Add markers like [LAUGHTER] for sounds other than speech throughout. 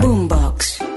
Boombox.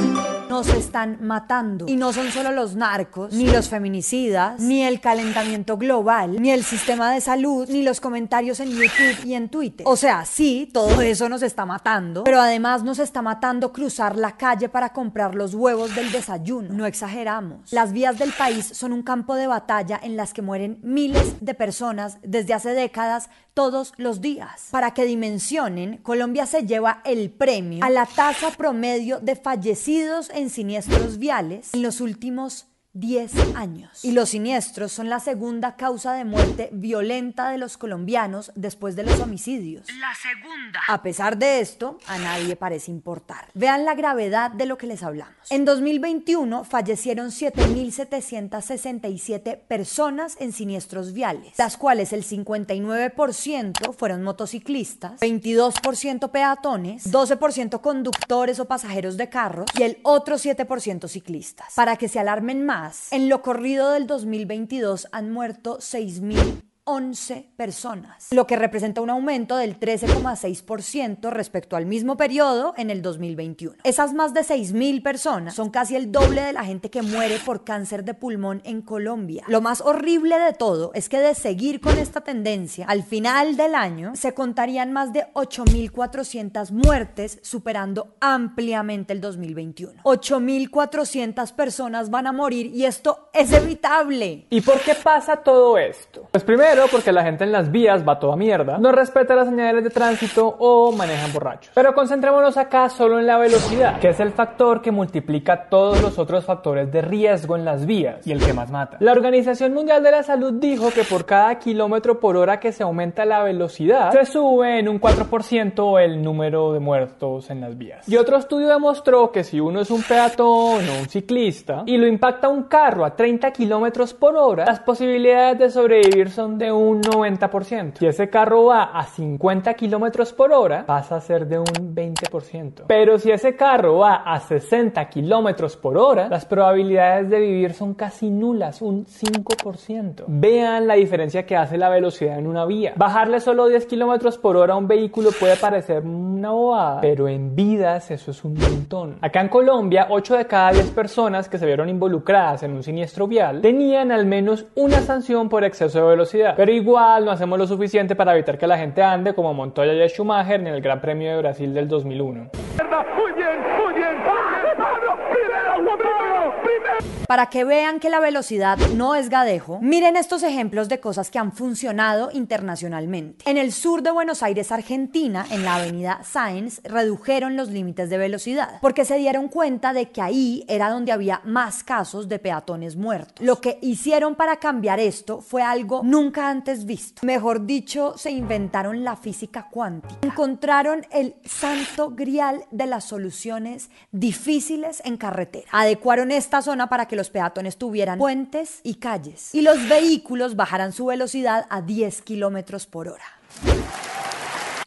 Nos están matando. Y no son solo los narcos, ni los feminicidas, ni el calentamiento global, ni el sistema de salud, ni los comentarios en YouTube y en Twitter. O sea, sí, todo eso nos está matando, pero además nos está matando cruzar la calle para comprar los huevos del desayuno. No exageramos. Las vías del país son un campo de batalla en las que mueren miles de personas desde hace décadas todos los días. Para que dimensionen, Colombia se lleva el premio a la tasa promedio de fallecidos en siniestros viales en los últimos 10 años. Y los siniestros son la segunda causa de muerte violenta de los colombianos después de los homicidios. La segunda. A pesar de esto, a nadie parece importar. Vean la gravedad de lo que les hablamos. En 2021 fallecieron 7.767 personas en siniestros viales, las cuales el 59% fueron motociclistas, 22% peatones, 12% conductores o pasajeros de carros y el otro 7% ciclistas. Para que se alarmen más, en lo corrido del 2022 han muerto 6.011 personas, lo que representa un aumento del 13,6% respecto al mismo periodo en el 2021. Esas más de 6.000 personas son casi el doble de la gente que muere por cáncer de pulmón en Colombia. Lo más horrible de todo es que de seguir con esta tendencia, al final del año se contarían más de 8.400 muertes, superando ampliamente el 2021. 8.400 personas van a morir y esto es evitable. ¿Y por qué pasa todo esto? Pues primero porque la gente en las vías va toda mierda, no respeta las señales de tránsito o manejan borrachos. Pero concentrémonos acá solo en la velocidad, que es el factor que multiplica todos los otros factores de riesgo en las vías y el que más mata. La Organización Mundial de la Salud dijo que por cada kilómetro por hora que se aumenta la velocidad, se sube en un 4% el número de muertos en las vías. Y otro estudio demostró que si uno es un peatón o un ciclista y lo impacta un carro a 30 kilómetros por hora, las posibilidades de sobrevivir son de un 90%. Si ese carro va a 50 kilómetros por hora, pasa a ser de un 20%. Pero si ese carro va a 60 kilómetros por hora, las probabilidades de vivir son casi nulas, un 5%. Vean la diferencia que hace la velocidad en una vía. Bajarle solo 10 kilómetros por hora a un vehículo puede parecer una bobada, pero en vidas eso es un montón. Acá en Colombia, 8 de cada 10 personas que se vieron involucradas en un siniestro vial tenían al menos una sanción por exceso de velocidad. Pero igual no hacemos lo suficiente para evitar que la gente ande como Montoya y Schumacher en el Gran Premio de Brasil del 2001. Muy bien, muy Para que vean que la velocidad no es gadejo, miren estos ejemplos de cosas que han funcionado internacionalmente. En el sur de Buenos Aires, Argentina, en la avenida Sáenz, redujeron los límites de velocidad porque se dieron cuenta de que ahí era donde había más casos de peatones muertos. Lo que hicieron para cambiar esto fue algo nunca antes visto. Mejor dicho, se inventaron la física cuántica. Encontraron el santo grial de las soluciones difíciles en Adecuaron esta zona para que los peatones tuvieran puentes y calles y los vehículos bajaran su velocidad a 10 kilómetros por hora.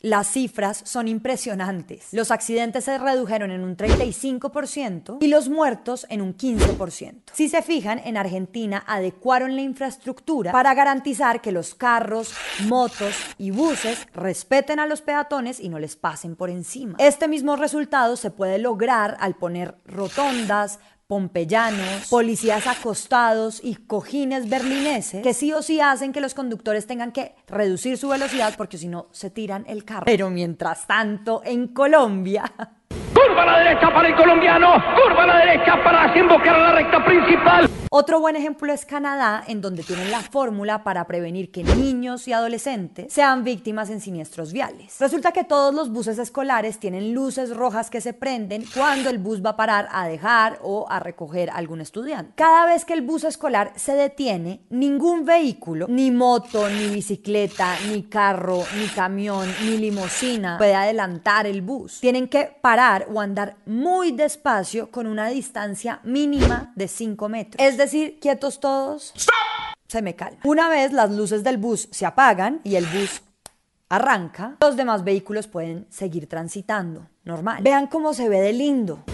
Las cifras son impresionantes. Los accidentes se redujeron en un 35% y los muertos en un 15%. Si se fijan, en Argentina adecuaron la infraestructura para garantizar que los carros, motos y buses respeten a los peatones y no les pasen por encima. Este mismo resultado se puede lograr al poner rotondas, pompeyanos, policías acostados y cojines berlineses que sí o sí hacen que los conductores tengan que reducir su velocidad porque si no se tiran el carro. Pero mientras tanto, en Colombia... Curva a la derecha para el colombiano, curva a la derecha para desembocar a la recta principal. Otro buen ejemplo es Canadá, en donde tienen la fórmula para prevenir que niños y adolescentes sean víctimas en siniestros viales. Resulta que todos los buses escolares tienen luces rojas que se prenden cuando el bus va a parar a dejar o a recoger a algún estudiante. Cada vez que el bus escolar se detiene, ningún vehículo, ni moto, ni bicicleta, ni carro, ni camión, ni limusina puede adelantar el bus. Tienen que parar o andar muy despacio con una distancia mínima de 5 metros. Decir, quietos todos. Se me calma. Una vez las luces del bus se apagan y el bus arranca, los demás vehículos pueden seguir transitando normal. Vean cómo se ve de lindo.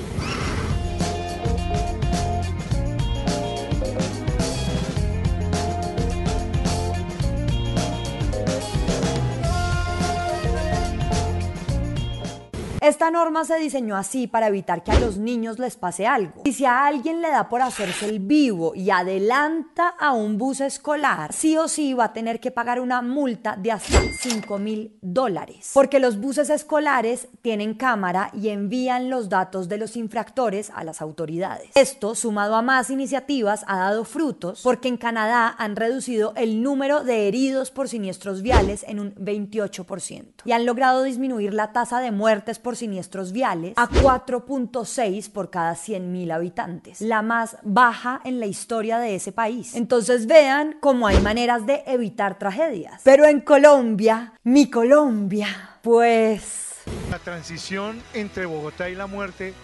Esta norma se diseñó así para evitar que a los niños les pase algo. Y si a alguien le da por hacerse el vivo y adelanta a un bus escolar, sí o sí va a tener que pagar una multa de hasta 5 mil dólares. Porque los buses escolares tienen cámara y envían los datos de los infractores a las autoridades. Esto, sumado a más iniciativas, ha dado frutos porque en Canadá han reducido el número de heridos por siniestros viales en un 28% y han logrado disminuir la tasa de muertes por siniestros viales a 4.6 por cada 100.000 habitantes, la más baja en la historia de ese país. Entonces vean cómo hay maneras de evitar tragedias. Pero en Colombia, mi Colombia, pues... La transición entre Bogotá y la muerte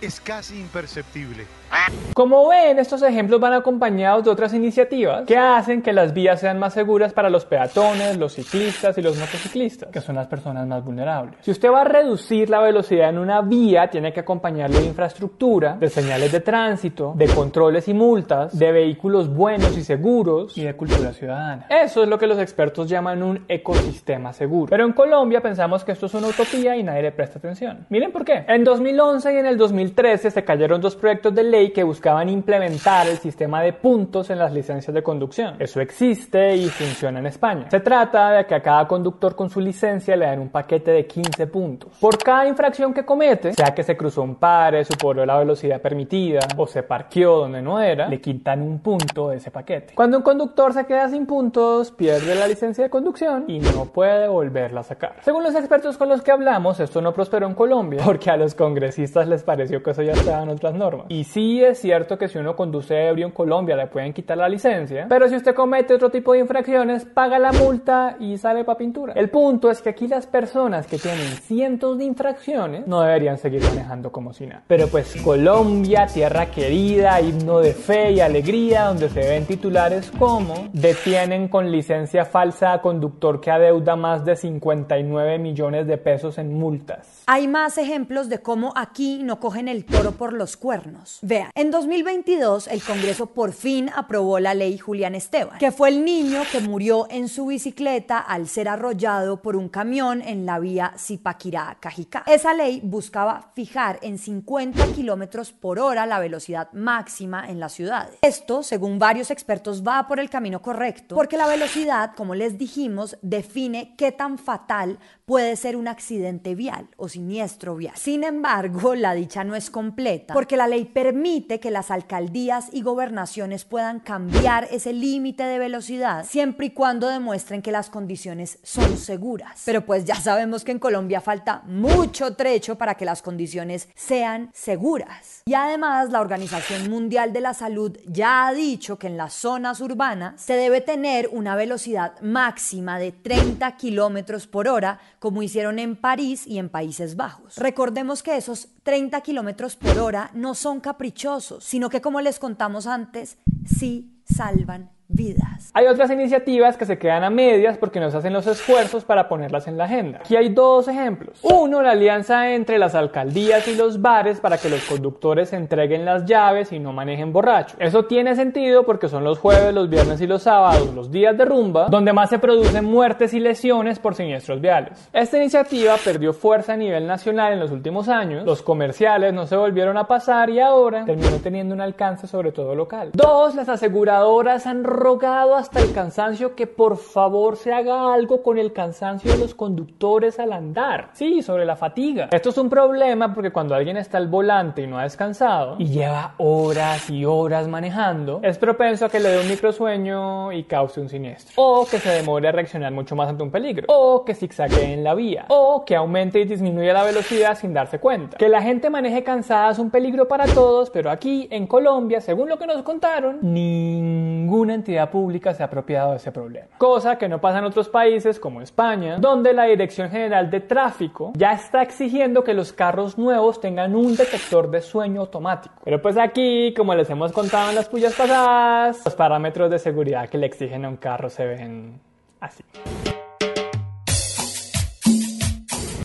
es casi imperceptible. Como ven, estos ejemplos van acompañados de otras iniciativas que hacen que las vías sean más seguras para los peatones, los ciclistas y los motociclistas, que son las personas más vulnerables. Si usted va a reducir la velocidad en una vía, tiene que acompañarle de infraestructura, de señales de tránsito, de controles y multas, de vehículos buenos y seguros y de cultura ciudadana. Eso es lo que los expertos llaman un ecosistema seguro. Pero en Colombia pensamos que esto es una utopía y nadie le presta atención. Miren por qué. En 2011 y en el 2013 se cayeron dos proyectos de ley que buscaban implementar el sistema de puntos en las licencias de conducción. Eso existe y funciona en España. Se trata de que a cada conductor con su licencia le dan un paquete de 15 puntos. Por cada infracción que comete, sea que se cruzó un pare, superó la velocidad permitida o se parqueó donde no era, le quitan un punto de ese paquete. Cuando un conductor se queda sin puntos, pierde la licencia de conducción y no puede volverla a sacar. Según los expertos con los que hablamos, esto no prosperó en Colombia [LAUGHS] porque a los congresistas les pareció que eso ya estaba en otras normas. Y sí es cierto que si uno conduce ebrio en Colombia le pueden quitar la licencia, pero si usted comete otro tipo de infracciones, paga la multa y sale para pintura. El punto es que aquí las personas que tienen cientos de infracciones no deberían seguir manejando como si nada. Pero pues Colombia, tierra querida, himno de fe y alegría, donde se ven titulares como detienen con licencia falsa a conductor que adeuda más de 59 millones de pesos en multas. Hay más ejemplos de cómo aquí no cogen el toro por los cuernos. Vean, en 2022 el Congreso por fin aprobó la ley Julián Esteban, que fue el niño que murió en su bicicleta al ser arrollado por un camión en la vía Zipaquirá-Cajicá. Esa ley buscaba fijar en 50 kilómetros por hora la velocidad máxima en las ciudades. Esto, según varios expertos, va por el camino correcto, porque la velocidad, como les dijimos, define qué tan fatal puede ser un accidente vial o siniestro vial. Sin embargo, la dicha no es completa, porque la ley permite que las alcaldías y gobernaciones puedan cambiar ese límite de velocidad siempre y cuando demuestren que las condiciones son seguras. Pero pues ya sabemos que en Colombia falta mucho trecho para que las condiciones sean seguras. Y además la Organización Mundial de la Salud ya ha dicho que en las zonas urbanas se debe tener una velocidad máxima de 30 kilómetros por hora como hicieron en París y en Países Bajos. Recordemos que esos 30 kilómetros por hora no son caprichosos, sino que como les contamos antes, sí salvan vidas. Hay otras iniciativas que se quedan a medias porque no se hacen los esfuerzos para ponerlas en la agenda. Aquí hay dos ejemplos. Uno, la alianza entre las alcaldías y los bares para que los conductores entreguen las llaves y no manejen borrachos. Eso tiene sentido porque son los jueves, los viernes y los sábados, los días de rumba, donde más se producen muertes y lesiones por siniestros viales. Esta iniciativa perdió fuerza a nivel nacional en los últimos años, los comerciales no se volvieron a pasar y ahora terminó teniendo un alcance sobre todo local. Dos, las aseguradoras han rogado hasta el cansancio que por favor se haga algo con el cansancio de los conductores al andar. Sí, sobre la fatiga. Esto es un problema porque cuando alguien está al volante y no ha descansado y lleva horas y horas manejando, es propenso a que le dé un microsueño y cause un siniestro. O que se demore a reaccionar mucho más ante un peligro. O que zigzaguee en la vía. O que aumente y disminuya la velocidad sin darse cuenta. Que la gente maneje cansada es un peligro para todos, pero aquí en Colombia, según lo que nos contaron, ninguna entidad pública se ha apropiado de ese problema. Cosa que no pasa en otros países como España, donde la Dirección General de Tráfico ya está exigiendo que los carros nuevos tengan un detector de sueño automático. Pero pues aquí, como les hemos contado en las pullas pasadas, los parámetros de seguridad que le exigen a un carro se ven así.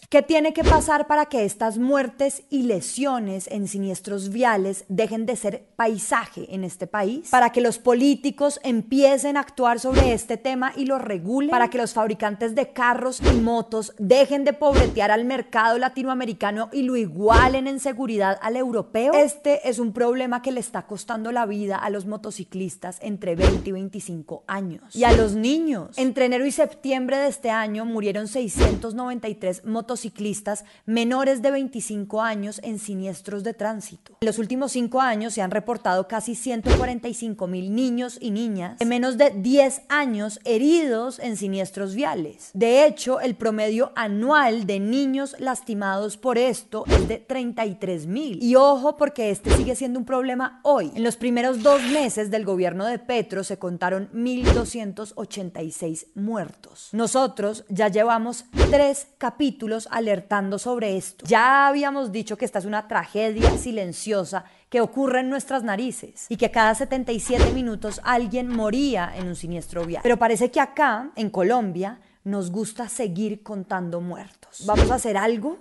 ¿Qué tiene que pasar para que estas muertes y lesiones en siniestros viales dejen de ser paisaje en este país? Para que los políticos empiecen a actuar sobre este tema y lo regulen? Para que los fabricantes de carros y motos dejen de pobretear al mercado latinoamericano y lo igualen en seguridad al europeo? Este es un problema que le está costando la vida a los motociclistas entre 20 y 25 años. Y a los niños. Entre enero y septiembre de este año murieron 693 motociclistas ciclistas menores de 25 años en siniestros de tránsito. En los últimos cinco años se han reportado casi 145 mil niños y niñas de menos de 10 años heridos en siniestros viales. De hecho, el promedio anual de niños lastimados por esto es de 33 mil. Y ojo porque este sigue siendo un problema hoy. En los primeros dos meses del gobierno de Petro se contaron 1.286 muertos. Nosotros ya llevamos tres capítulos alertando sobre esto. Ya habíamos dicho que esta es una tragedia silenciosa que ocurre en nuestras narices y que cada 77 minutos alguien moría en un siniestro vial. Pero parece que acá, en Colombia, nos gusta seguir contando muertos. ¿Vamos a hacer algo?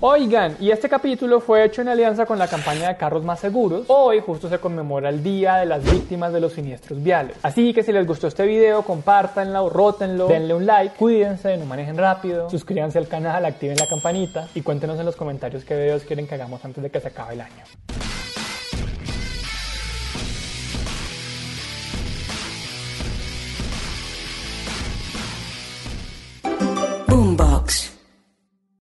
Oigan, y este capítulo fue hecho en alianza con la campaña de Carros Más Seguros. Hoy justo se conmemora el Día de las Víctimas de los Siniestros Viales. Así que si les gustó este video, compártanlo, rótenlo, denle un like, cuídense, no manejen rápido, suscríbanse al canal, activen la campanita y cuéntenos en los comentarios qué videos quieren que hagamos antes de que se acabe el año. Boombox.